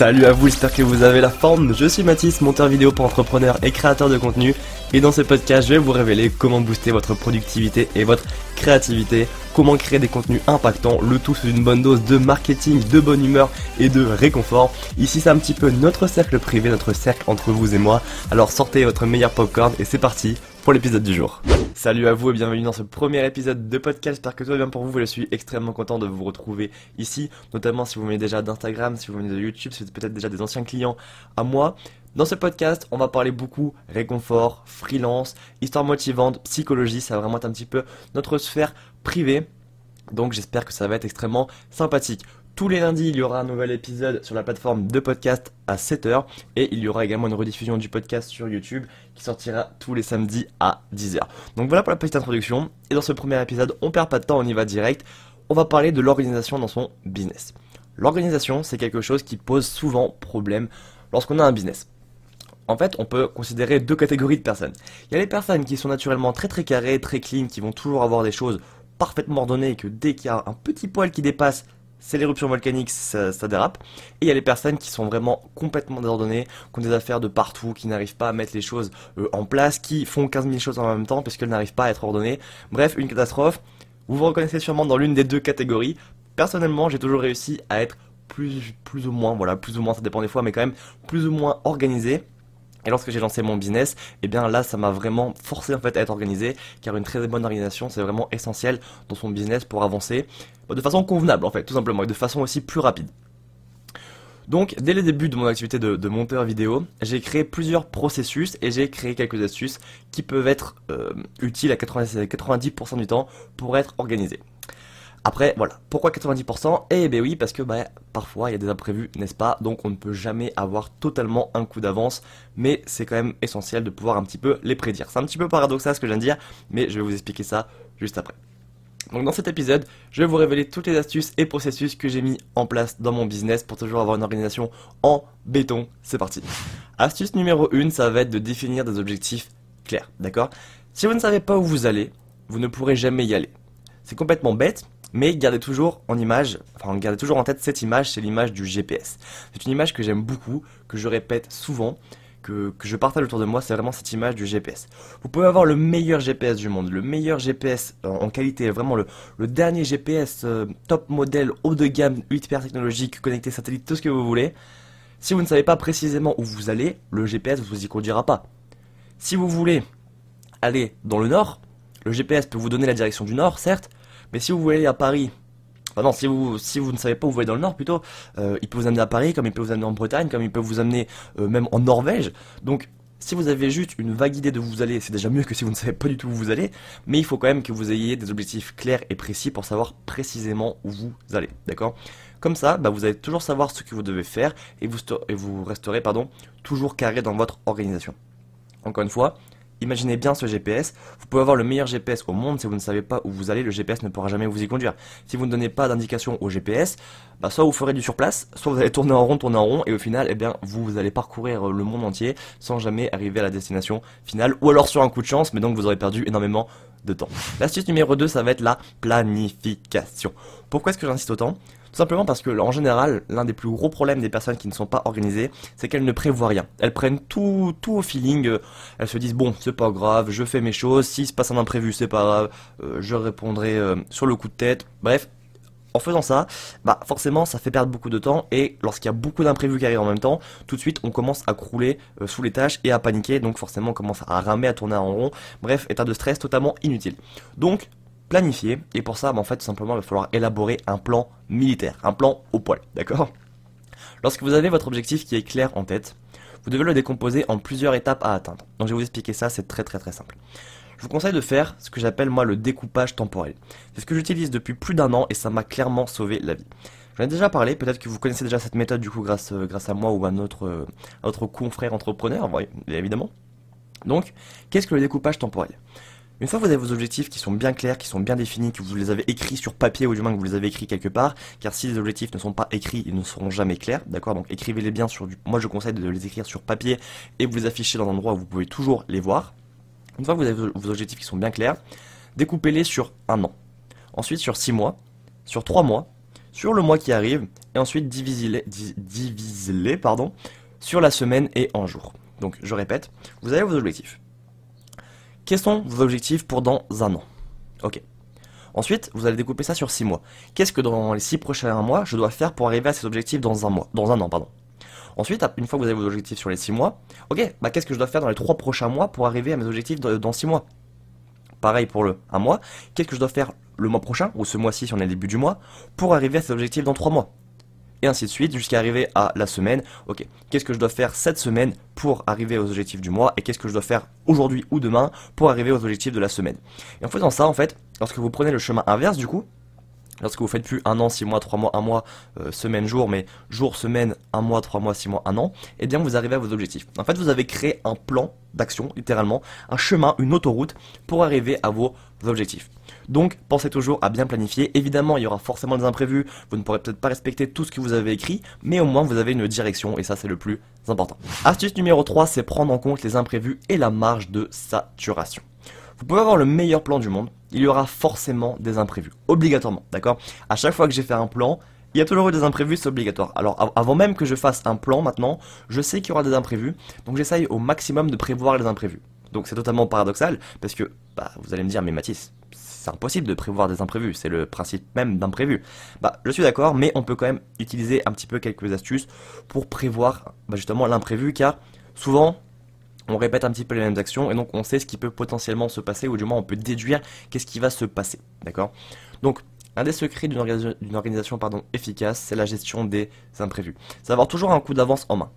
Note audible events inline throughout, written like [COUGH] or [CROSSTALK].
Salut à vous, j'espère que vous avez la forme. Je suis Mathis, monteur vidéo pour entrepreneurs et créateur de contenu. Et dans ce podcast, je vais vous révéler comment booster votre productivité et votre créativité, comment créer des contenus impactants, le tout sous une bonne dose de marketing, de bonne humeur et de réconfort. Ici, c'est un petit peu notre cercle privé, notre cercle entre vous et moi. Alors sortez votre meilleur popcorn et c'est parti pour l'épisode du jour. Salut à vous et bienvenue dans ce premier épisode de podcast. J'espère que tout va bien pour vous. Je suis extrêmement content de vous retrouver ici, notamment si vous venez déjà d'Instagram, si vous venez de YouTube, si vous êtes peut-être déjà des anciens clients à moi. Dans ce podcast, on va parler beaucoup réconfort, freelance, histoire motivante, psychologie. Ça va vraiment être un petit peu notre sphère privée. Donc j'espère que ça va être extrêmement sympathique. Tous les lundis, il y aura un nouvel épisode sur la plateforme de podcast à 7h et il y aura également une rediffusion du podcast sur YouTube qui sortira tous les samedis à 10h. Donc voilà pour la petite introduction et dans ce premier épisode, on perd pas de temps, on y va direct. On va parler de l'organisation dans son business. L'organisation, c'est quelque chose qui pose souvent problème lorsqu'on a un business. En fait, on peut considérer deux catégories de personnes. Il y a les personnes qui sont naturellement très très carrées, très clean, qui vont toujours avoir des choses parfaitement ordonnées et que dès qu'il y a un petit poil qui dépasse, c'est l'éruption volcanique, ça, dérape. Et il y a les personnes qui sont vraiment complètement désordonnées, qui ont des affaires de partout, qui n'arrivent pas à mettre les choses euh, en place, qui font 15 000 choses en même temps parce qu'elles n'arrivent pas à être ordonnées. Bref, une catastrophe. Vous vous reconnaissez sûrement dans l'une des deux catégories. Personnellement, j'ai toujours réussi à être plus, plus ou moins, voilà, plus ou moins, ça dépend des fois, mais quand même plus ou moins organisé. Et lorsque j'ai lancé mon business, eh bien là, ça m'a vraiment forcé en fait à être organisé, car une très bonne organisation, c'est vraiment essentiel dans son business pour avancer de façon convenable en fait, tout simplement, et de façon aussi plus rapide. Donc, dès le début de mon activité de, monteur vidéo, j'ai créé plusieurs processus et j'ai créé quelques astuces qui peuvent être euh, utiles à 90% du temps pour être organisé. Après, voilà. Pourquoi 90% Eh ben oui, parce que bah, parfois il y a des imprévus, n'est-ce pas? Donc on ne peut jamais avoir totalement un coup d'avance, mais c'est quand même essentiel de pouvoir un petit peu les prédire. C'est un petit peu paradoxal ce que je viens de dire, mais je vais vous expliquer ça juste après. Donc dans cet épisode, je vais vous révéler toutes les astuces et processus que j'ai mis en place dans mon business pour toujours avoir une organisation en béton. C'est parti. Astuce numéro 1, ça va être de définir des objectifs clairs, d'accord? Si vous ne savez pas où vous allez, vous ne pourrez jamais y aller. C'est complètement bête, mais gardez toujours en image, enfin gardez toujours en tête cette image, c'est l'image du GPS. C'est une image que j'aime beaucoup, que je répète souvent, que, je partage autour de moi, c'est vraiment cette image du GPS. Vous pouvez avoir le meilleur GPS du monde, le meilleur GPS en, qualité, vraiment le, dernier GPS euh, top modèle, haut de gamme, hyper technologique, connecté satellite, tout ce que vous voulez. Si vous ne savez pas précisément où vous allez, le GPS ne vous y conduira pas. Si vous voulez aller dans le nord, le GPS peut vous donner la direction du nord, certes, mais si vous voulez aller à Paris, enfin non, si vous, si vous ne savez pas où vous voulez dans le nord plutôt, euh, il peut vous amener à Paris, comme il peut vous amener en Bretagne, comme il peut vous amener euh, même en Norvège. Donc, si vous avez juste une vague idée de où vous allez, c'est déjà mieux que si vous ne savez pas du tout où vous allez, mais il faut quand même que vous ayez des objectifs clairs et précis pour savoir précisément où vous allez, d'accord? Comme ça, bah, vous allez toujours savoir ce que vous devez faire et vous, et vous resterez pardon, toujours carré dans votre organisation. Encore une fois, Imaginez bien ce GPS. Vous pouvez avoir le meilleur GPS au monde, si vous ne savez pas où vous allez, le GPS ne pourra jamais vous y conduire. Si vous ne donnez pas d'indication au GPS, bah soit vous ferez du surplace, soit vous allez tourner en rond, tourner en rond, et au final, eh bien, vous, allez parcourir le monde entier sans jamais arriver à la destination finale, ou alors sur un coup de chance, mais donc vous aurez perdu énormément de temps. L'astuce numéro 2, ça va être la planification. Pourquoi est-ce que j'insiste autant? Tout simplement parce que, en général, l'un des plus gros problèmes des personnes qui ne sont pas organisées, c'est qu'elles ne prévoient rien. Elles prennent tout, tout au feeling. Euh, elles se disent bon, c'est pas grave, je fais mes choses. S'il se passe un imprévu, c'est pas grave. Euh, je répondrai euh, sur le coup de tête. Bref, en faisant ça, bah forcément ça fait perdre beaucoup de temps et lorsqu'il y a beaucoup d'imprévus qui arrivent en même temps, tout de suite on commence à crouler sous les tâches et à paniquer, donc forcément on commence à ramer, à tourner en rond, bref, état de stress totalement inutile. Donc planifier. Et pour ça, bah, en fait, tout simplement, il va falloir élaborer un plan militaire, un plan au poil, d'accord? Lorsque vous avez votre objectif qui est clair en tête, vous devez le décomposer en plusieurs étapes à atteindre. Donc je vais vous expliquer ça, c'est très très très simple. Je vous conseille de faire ce que j'appelle moi le découpage temporel. C'est ce que j'utilise depuis plus d'un an et ça m'a clairement sauvé la vie. J'en ai déjà parlé, peut-être que vous connaissez déjà cette méthode du coup grâce, euh, grâce à moi ou à notre, euh, à notre confrère entrepreneur, oui, évidemment. Donc, qu'est-ce que le découpage temporel? Une fois que vous avez vos objectifs qui sont bien clairs, qui sont bien définis, que vous les avez écrits sur papier ou du moins que vous les avez écrits quelque part, car si les objectifs ne sont pas écrits, ils ne seront jamais clairs, d'accord? Donc écrivez-les bien sur du... Moi je conseille de les écrire sur papier et vous les afficher dans un endroit où vous pouvez toujours les voir. Une fois que vous avez vos objectifs qui sont bien clairs, découpez-les sur un an. Ensuite sur six mois, sur trois mois, sur le mois qui arrive et ensuite divisez-les sur la semaine et en jours. Donc je répète, vous avez vos objectifs. Quels sont vos objectifs pour dans un an Ok. Ensuite, vous allez découper ça sur 6 mois. Qu'est-ce que dans les 6 prochains mois, je dois faire pour arriver à ces objectifs dans un mois, dans un an, pardon. Ensuite, une fois que vous avez vos objectifs sur les 6 mois, ok, bah qu'est-ce que je dois faire dans les 3 prochains mois pour arriver à mes objectifs dans 6 mois? Pareil pour le 1 mois, qu'est-ce que je dois faire le mois prochain, ou ce mois-ci si on est le début du mois, pour arriver à ces objectifs dans 3 mois? Et ainsi de suite jusqu'à arriver à la semaine. Ok, qu'est-ce que je dois faire cette semaine pour arriver aux objectifs du mois et qu'est-ce que je dois faire aujourd'hui ou demain pour arriver aux objectifs de la semaine? Et en faisant ça, en fait, lorsque vous prenez le chemin inverse du coup, lorsque vous faites plus un an, six mois, trois mois, un mois, euh, semaine, jour, mais jour, semaine, un mois, trois mois, six mois, un an, eh bien vous arrivez à vos objectifs. En fait, vous avez créé un plan d'action, littéralement, un chemin, une autoroute pour arriver à vos objectifs. Donc, pensez toujours à bien planifier. Évidemment, il y aura forcément des imprévus. Vous ne pourrez peut-être pas respecter tout ce que vous avez écrit, mais au moins vous avez une direction et ça, c'est le plus important. Astuce numéro 3, c'est prendre en compte les imprévus et la marge de saturation. Vous pouvez avoir le meilleur plan du monde, il y aura forcément des imprévus, obligatoirement, d'accord? À chaque fois que j'ai fait un plan, il y a toujours eu des imprévus, c'est obligatoire. Alors avant même que je fasse un plan maintenant, je sais qu'il y aura des imprévus, donc j'essaye au maximum de prévoir les imprévus. Donc c'est totalement paradoxal, parce que bah, vous allez me dire, mais Mathis, c'est impossible de prévoir des imprévus, c'est le principe même d'imprévu. Bah, je suis d'accord, mais on peut quand même utiliser un petit peu quelques astuces pour prévoir bah, justement l'imprévu, car souvent, on répète un petit peu les mêmes actions, et donc on sait ce qui peut potentiellement se passer, ou du moins on peut déduire qu'est-ce qui va se passer, d'accord? Donc, un des secrets d'une organisation, efficace, c'est la gestion des imprévus. C'est avoir toujours un coup d'avance en main.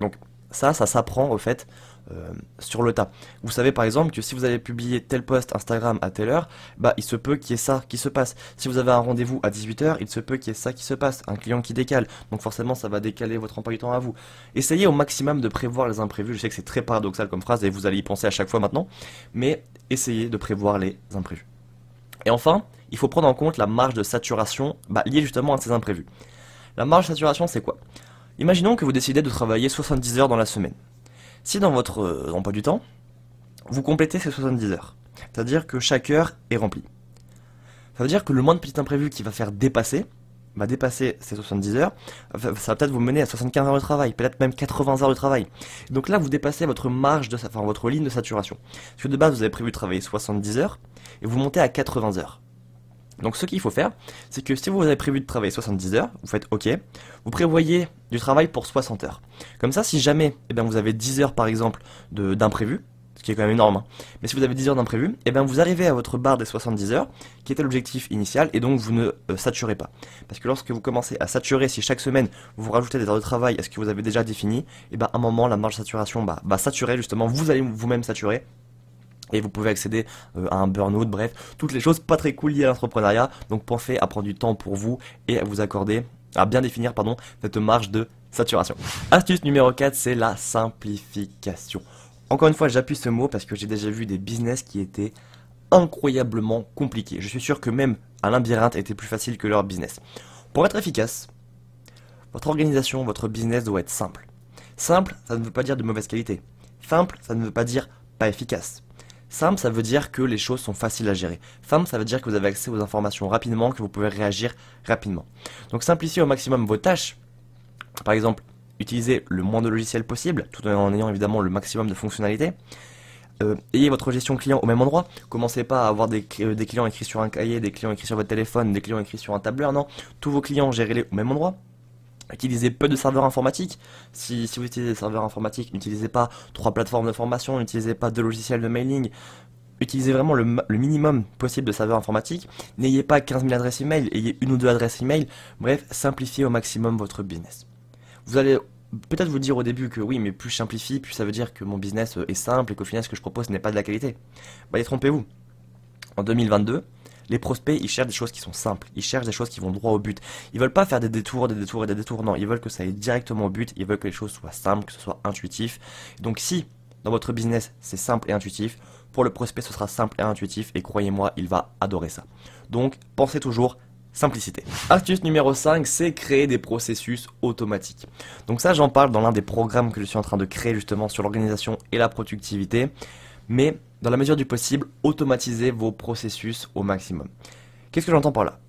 Donc, ça, ça s'apprend au fait euh, sur le tas. Vous savez par exemple que si vous avez publié tel post Instagram à telle heure, bah il se peut qu'il y ait ça qui se passe. Si vous avez un rendez-vous à 18h, il se peut qu'il y ait ça qui se passe, un client qui décale. Donc forcément ça va décaler votre emploi du temps à vous. Essayez au maximum de prévoir les imprévus. Je sais que c'est très paradoxal comme phrase et vous allez y penser à chaque fois maintenant, mais essayez de prévoir les imprévus. Et enfin, il faut prendre en compte la marge de saturation bah, liée justement à ces imprévus. La marge de saturation c'est quoi? Imaginons que vous décidez de travailler 70 heures dans la semaine. Si dans votre euh, emploi du temps, vous complétez ces 70 heures, c'est-à-dire que chaque heure est remplie. Ça veut dire que le moins de petit imprévu qui va faire dépasser, va dépasser ces 70 heures, ça va peut-être vous mener à 75 heures de travail, peut-être même 80 heures de travail. Donc là, vous dépassez votre marge de, enfin, votre ligne de saturation. Parce que de base, vous avez prévu de travailler 70 heures, et vous montez à 80 heures. Donc ce qu'il faut faire, c'est que si vous avez prévu de travailler 70 heures, vous faites OK, vous prévoyez du travail pour 60 heures. Comme ça, si jamais eh bien, vous avez 10 heures par exemple d'imprévu, ce qui est quand même énorme, hein, mais si vous avez 10 heures d'imprévu, eh bien, vous arrivez à votre barre des 70 heures, qui était l'objectif initial, et donc vous ne euh, saturez pas. Parce que lorsque vous commencez à saturer, si chaque semaine vous, rajoutez des heures de travail à ce que vous avez déjà défini, eh bien, à un moment, la marge de saturation bah, va saturer justement, vous allez vous-même saturer, et vous pouvez accéder euh, à un burn-out, bref, toutes les choses pas très cool liées à l'entrepreneuriat. Donc pensez à prendre du temps pour vous et à vous accorder, à bien définir, pardon, cette marge de saturation. Astuce numéro 4, c'est la simplification. Encore une fois, j'appuie ce mot parce que j'ai déjà vu des business qui étaient incroyablement compliqués. Je suis sûr que même un labyrinthe était plus facile que leur business. Pour être efficace, votre organisation, votre business doit être simple. Simple, ça ne veut pas dire de mauvaise qualité. Simple, ça ne veut pas dire pas efficace. Simple, ça veut dire que les choses sont faciles à gérer. Simple, ça veut dire que vous avez accès aux informations rapidement, que vous pouvez réagir rapidement. Donc simplifiez au maximum vos tâches. Par exemple, utilisez le moins de logiciels possible, tout en ayant évidemment le maximum de fonctionnalités. Euh, ayez votre gestion client au même endroit. Commencez pas à avoir des, euh, des, clients écrits sur un cahier, des clients écrits sur votre téléphone, des clients écrits sur un tableur. Non, tous vos clients, gérez-les au même endroit. Utilisez peu de serveurs informatiques. Si, vous utilisez des serveurs informatiques, n'utilisez pas trois plateformes de formation, n'utilisez pas deux logiciels de mailing. Utilisez vraiment le, minimum possible de serveurs informatiques. N'ayez pas 15 000 adresses email, ayez une ou deux adresses email. Bref, simplifiez au maximum votre business. Vous allez peut-être vous dire au début que oui, mais plus je simplifie, plus ça veut dire que mon business est simple et qu'au final ce que je propose n'est pas de la qualité. Bah, détrompez-vous. En 2022, les prospects, ils cherchent des choses qui sont simples. Ils cherchent des choses qui vont droit au but. Ils veulent pas faire des détours, des détours et des détours. Non, ils veulent que ça aille directement au but. Ils veulent que les choses soient simples, que ce soit intuitif. Donc si dans votre business c'est simple et intuitif, pour le prospect ce sera simple et intuitif et croyez-moi, il va adorer ça. Donc pensez toujours simplicité. Astuce numéro 5, c'est créer des processus automatiques. Donc ça j'en parle dans l'un des programmes que je suis en train de créer justement sur l'organisation et la productivité. Mais dans la mesure du possible, automatisez vos processus au maximum. Qu'est-ce que j'entends par là?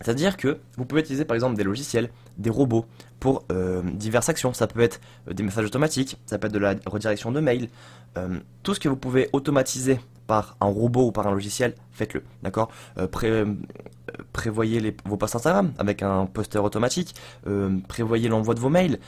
C'est-à-dire que vous pouvez utiliser par exemple des logiciels, des robots pour euh, diverses actions. Ça peut être euh, des messages automatiques, ça peut être de la redirection de mails. Euh, tout ce que vous pouvez automatiser par un robot ou par un logiciel, faites-le. D'accord? Prévoyez vos posts Instagram avec un poster automatique. prévoyez l'envoi de vos mails.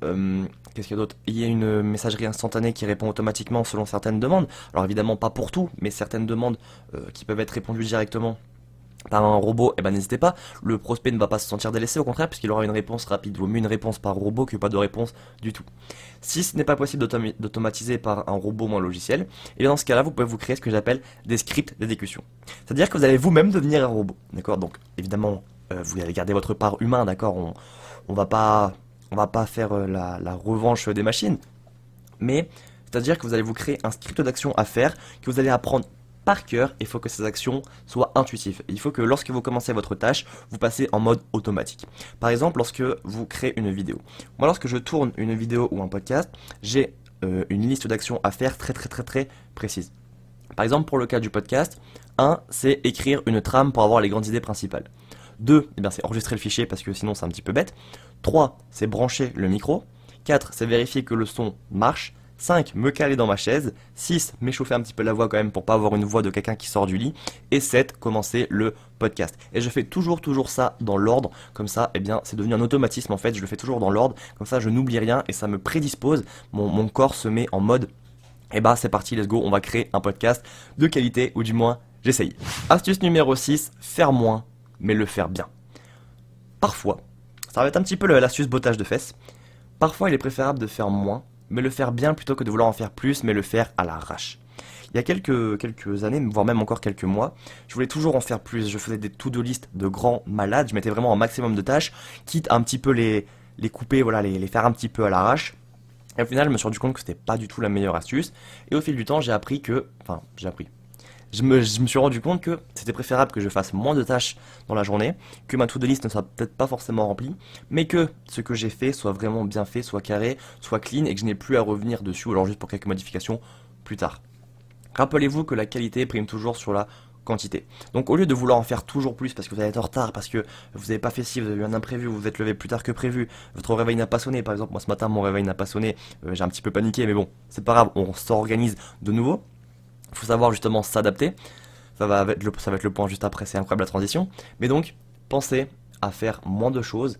Qu'est-ce qu'il y a d'autre? Il y a une messagerie instantanée qui répond automatiquement selon certaines demandes. Alors évidemment pas pour tout, mais certaines demandes qui peuvent être répondues directement par un robot, eh ben n'hésitez pas, le prospect ne va pas se sentir délaissé, au contraire, puisqu'il aura une réponse rapide. Vaut mieux une réponse par robot que pas de réponse du tout. Si ce n'est pas possible d'automatiser par un robot ou un logiciel, et eh bien dans ce cas-là, vous pouvez vous créer ce que j'appelle des scripts d'exécution. C'est-à-dire que vous allez vous-même devenir un robot, d'accord? Donc évidemment, euh, vous allez garder votre part humain, d'accord? On, on va pas, on va pas faire euh, la, revanche des machines, mais c'est-à-dire que vous allez vous créer un script d'action à faire que vous allez apprendre par cœur, il faut que ces actions soient intuitives. Il faut que lorsque vous commencez votre tâche, vous passez en mode automatique. Par exemple, lorsque vous créez une vidéo. Moi, lorsque je tourne une vidéo ou un podcast, j'ai euh, une liste d'actions à faire très très très très précise. Par exemple, pour le cas du podcast, 1, c'est écrire une trame pour avoir les grandes idées principales. 2, eh c'est enregistrer le fichier parce que sinon c'est un petit peu bête. 3, c'est brancher le micro. 4, c'est vérifier que le son marche. 5. Me caler dans ma chaise. 6. M'échauffer un petit peu la voix quand même pour pas avoir une voix de quelqu'un qui sort du lit. Et 7. Commencer le podcast. Et je fais toujours toujours ça dans l'ordre. Comme ça, eh bien, c'est devenu un automatisme en fait. Je le fais toujours dans l'ordre. Comme ça, je n'oublie rien et ça me prédispose. Mon, corps se met en mode. Eh bah, c'est parti, let's go. On va créer un podcast de qualité ou du moins, j'essaye. Astuce numéro 6. Faire moins, mais le faire bien. Parfois, ça va être un petit peu l'astuce bottage de fesses. Parfois, il est préférable de faire moins mais le faire bien plutôt que de vouloir en faire plus, mais le faire à l'arrache. Il y a quelques, quelques années, voire même encore quelques mois, je voulais toujours en faire plus. Je faisais des to-do list de grands malades, je mettais vraiment un maximum de tâches, quitte à un petit peu les, les couper, voilà, les, les faire un petit peu à l'arrache. Et au final, je me suis rendu compte que c'était pas du tout la meilleure astuce. Et au fil du temps, j'ai appris que, enfin, j'ai appris je me, suis rendu compte que c'était préférable que je fasse moins de tâches dans la journée, que ma to-do list ne soit peut-être pas forcément remplie, mais que ce que j'ai fait soit vraiment bien fait, soit carré, soit clean et que je n'ai plus à revenir dessus, ou alors juste pour quelques modifications plus tard. Rappelez-vous que la qualité prime toujours sur la quantité. Donc au lieu de vouloir en faire toujours plus parce que vous allez être en retard, parce que vous n'avez pas fait ci, vous avez eu un imprévu, vous vous êtes levé plus tard que prévu, votre réveil n'a pas sonné, par exemple moi ce matin mon réveil n'a pas sonné, euh, j'ai un petit peu paniqué, mais bon, c'est pas grave, on s'organise de nouveau. Il faut savoir justement s'adapter. Ça va, être le, point juste après, c'est incroyable la transition. Mais donc, pensez à faire moins de choses.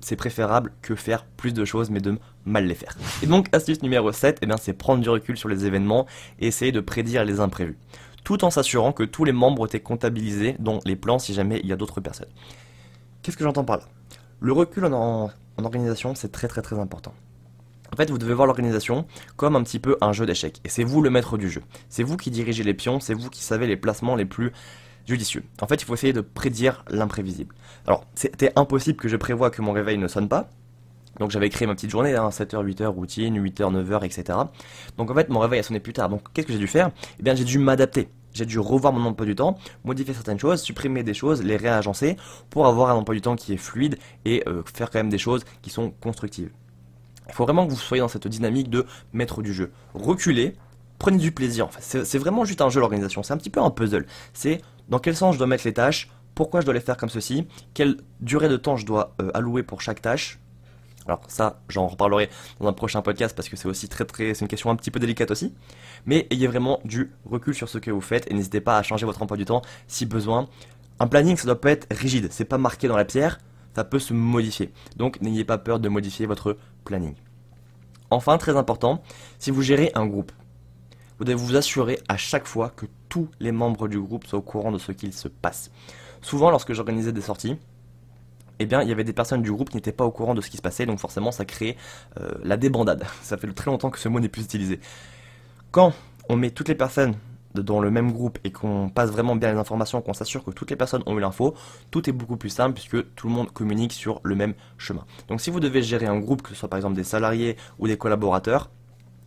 C'est préférable que faire plus de choses, mais de mal les faire. Et donc, astuce numéro 7, eh c'est prendre du recul sur les événements et essayer de prédire les imprévus. Tout en s'assurant que tous les membres étaient comptabilisés, dont les plans si jamais il y a d'autres personnes. Qu'est-ce que j'entends par là? Le recul en organisation, c'est très très très important. En fait, vous devez voir l'organisation comme un petit peu un jeu d'échecs. Et c'est vous le maître du jeu. C'est vous qui dirigez les pions, c'est vous qui savez les placements les plus judicieux. En fait, il faut essayer de prédire l'imprévisible. Alors, c'était impossible que je prévoie que mon réveil ne sonne pas. Donc j'avais créé ma petite journée, 7h, hein, 8h routine, 8h, 9h, etc. Donc en fait, mon réveil a sonné plus tard. Donc qu'est-ce que j'ai dû faire? Eh bien, j'ai dû m'adapter. J'ai dû revoir mon emploi du temps, modifier certaines choses, supprimer des choses, les réagencer pour avoir un emploi du temps qui est fluide et euh, faire quand même des choses qui sont constructives. Il faut vraiment que vous soyez dans cette dynamique de maître du jeu. Reculez, prenez du plaisir. C'est vraiment juste un jeu l'organisation. C'est un petit peu un puzzle. C'est dans quel sens je dois mettre les tâches, pourquoi je dois les faire comme ceci, quelle durée de temps je dois euh, allouer pour chaque tâche. Alors ça, j'en reparlerai dans un prochain podcast parce que c'est aussi très très, c'est une question un petit peu délicate aussi. Mais ayez vraiment du recul sur ce que vous faites et n'hésitez pas à changer votre emploi du temps si besoin. Un planning, ça doit pas être rigide, c'est pas marqué dans la pierre ça peut se modifier. Donc n'ayez pas peur de modifier votre planning. Enfin, très important, si vous gérez un groupe, vous devez vous assurer à chaque fois que tous les membres du groupe soient au courant de ce qu'il se passe. Souvent, lorsque j'organisais des sorties, eh bien, il y avait des personnes du groupe qui n'étaient pas au courant de ce qui se passait, donc forcément, ça crée euh, la débandade. [LAUGHS] Ça fait très longtemps que ce mot n'est plus utilisé. Quand on met toutes les personnes dans le même groupe et qu'on passe vraiment bien les informations, qu'on s'assure que toutes les personnes ont eu l'info, tout est beaucoup plus simple puisque tout le monde communique sur le même chemin. Donc si vous devez gérer un groupe, que ce soit par exemple des salariés ou des collaborateurs,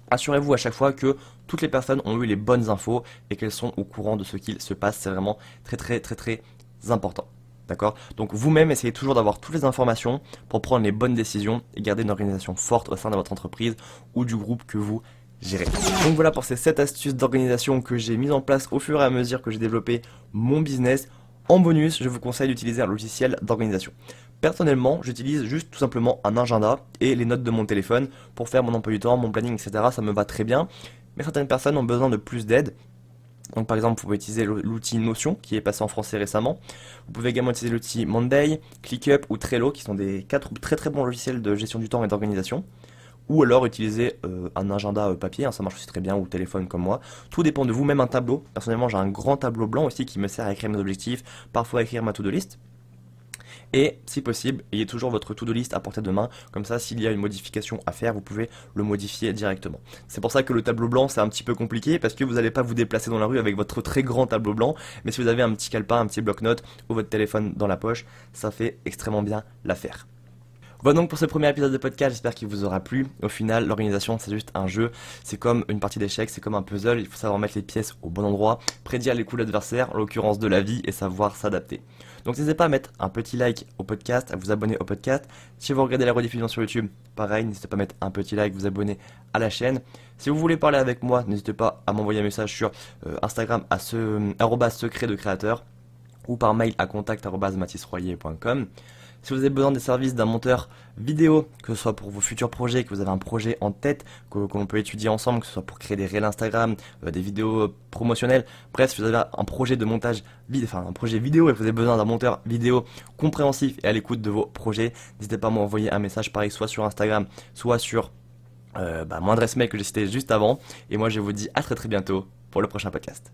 assurez-vous à chaque fois que toutes les personnes ont eu les bonnes infos et qu'elles sont au courant de ce qu'il se passe. C'est vraiment très très très très important. D'accord? Donc vous-même, essayez toujours d'avoir toutes les informations pour prendre les bonnes décisions et garder une organisation forte au sein de votre entreprise ou du groupe que vous donc voilà pour ces 7 astuces d'organisation que j'ai mises en place au fur et à mesure que j'ai développé mon business. En bonus, je vous conseille d'utiliser un logiciel d'organisation. Personnellement, j'utilise juste tout simplement un agenda et les notes de mon téléphone pour faire mon emploi du temps, mon planning, etc. Ça me va très bien. Mais certaines personnes ont besoin de plus d'aide. Donc par exemple, vous pouvez utiliser l'outil Notion qui est passé en français récemment. Vous pouvez également utiliser l'outil Monday, ClickUp ou Trello qui sont des quatre très très bons logiciels de gestion du temps et d'organisation. Ou alors utiliser euh, un agenda euh, papier, hein, ça marche aussi très bien, ou téléphone comme moi. Tout dépend de vous, même un tableau. Personnellement, j'ai un grand tableau blanc aussi qui me sert à écrire mes objectifs, parfois à écrire ma to-do list. Et si possible, ayez toujours votre to-do list à portée de main, comme ça s'il y a une modification à faire, vous pouvez le modifier directement. C'est pour ça que le tableau blanc c'est un petit peu compliqué parce que vous n'allez pas vous déplacer dans la rue avec votre très grand tableau blanc, mais si vous avez un petit calepin, un petit bloc-notes ou votre téléphone dans la poche, ça fait extrêmement bien l'affaire. Voilà donc pour ce premier épisode de podcast, j'espère qu'il vous aura plu. Au final, l'organisation c'est juste un jeu, c'est comme une partie d'échecs, c'est comme un puzzle, il faut savoir mettre les pièces au bon endroit, prédire les coups de l'adversaire, en l'occurrence de la vie, et savoir s'adapter. Donc n'hésitez pas à mettre un petit like au podcast, à vous abonner au podcast. Si vous regardez la rediffusion sur YouTube, pareil, n'hésitez pas à mettre un petit like, vous abonner à la chaîne. Si vous voulez parler avec moi, n'hésitez pas à m'envoyer un message sur euh, Instagram à ce secret de créateur ou par mail à contact.mathisroyer.com. Si vous avez besoin des services d'un monteur vidéo, que ce soit pour vos futurs projets, que vous avez un projet en tête, que, l'on peut étudier ensemble, que ce soit pour créer des réels Instagram, euh, des vidéos promotionnelles, bref, si vous avez un projet de montage, enfin un projet vidéo et que vous avez besoin d'un monteur vidéo compréhensif et à l'écoute de vos projets, n'hésitez pas à m'envoyer un message pareil, soit sur Instagram, soit sur euh, bah, que j'ai cité juste avant. Et moi, je vous dis à très très bientôt pour le prochain podcast.